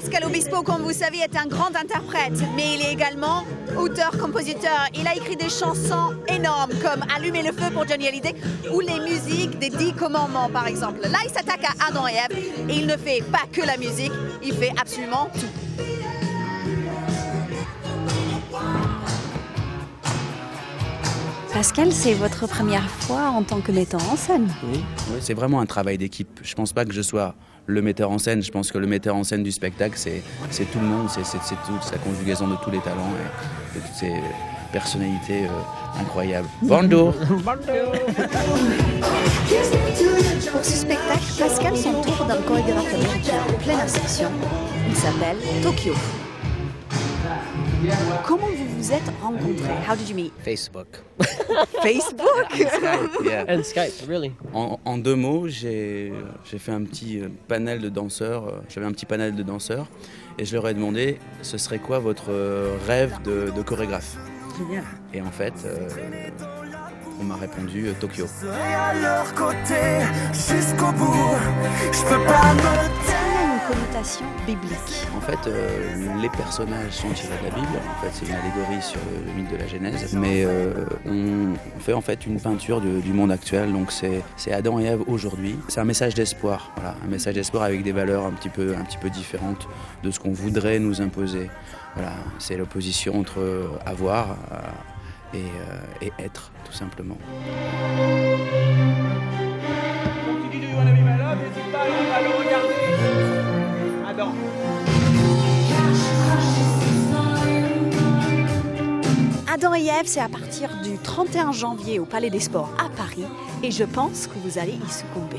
Pascal Obispo, comme vous savez, est un grand interprète, mais il est également auteur-compositeur. Il a écrit des chansons énormes comme Allumer le feu pour Johnny Hallyday ou les musiques des Dix Commandements, par exemple. Là, il s'attaque à Adam et Ève et il ne fait pas que la musique, il fait absolument tout. Pascal, c'est votre première fois en tant que metteur en scène Oui, c'est vraiment un travail d'équipe. Je ne pense pas que je sois le metteur en scène. Je pense que le metteur en scène du spectacle, c'est tout le monde, c'est toute sa conjugaison de tous les talents et de toutes ces personnalités euh, incroyables. Bonjour Pour ce spectacle, Pascal s'entoure d'un chorégraphe américain en pleine insertion. Il s'appelle Tokyo. Comment vous vous êtes rencontrés? How did you meet? Facebook. Facebook? Skype, yeah. And Skype, really? En, en deux mots, j'ai j'ai fait un petit euh, panel de danseurs. euh, J'avais un petit panel de danseurs et je leur ai demandé ce serait quoi votre euh, rêve de, de chorégraphe? Et en fait, euh, on m'a répondu Tokyo. à leur côté jusqu'au bout. Je peux pas me En fait, euh, les personnages sont tirés de la Bible. En fait, c'est une allégorie sur le, mythe de la Genèse. Mais euh, on, fait en fait une peinture du, monde actuel. Donc c'est Adam et Ève aujourd'hui. C'est un message d'espoir. Un message d'espoir avec des valeurs un petit peu un peu différentes de ce qu'on voudrait nous imposer. C'est l'opposition entre euh, avoir et être, tout simplement. Adam et Ève, c'est à partir du 31 janvier au Palais des Sports à Paris et je pense que vous allez y succomber.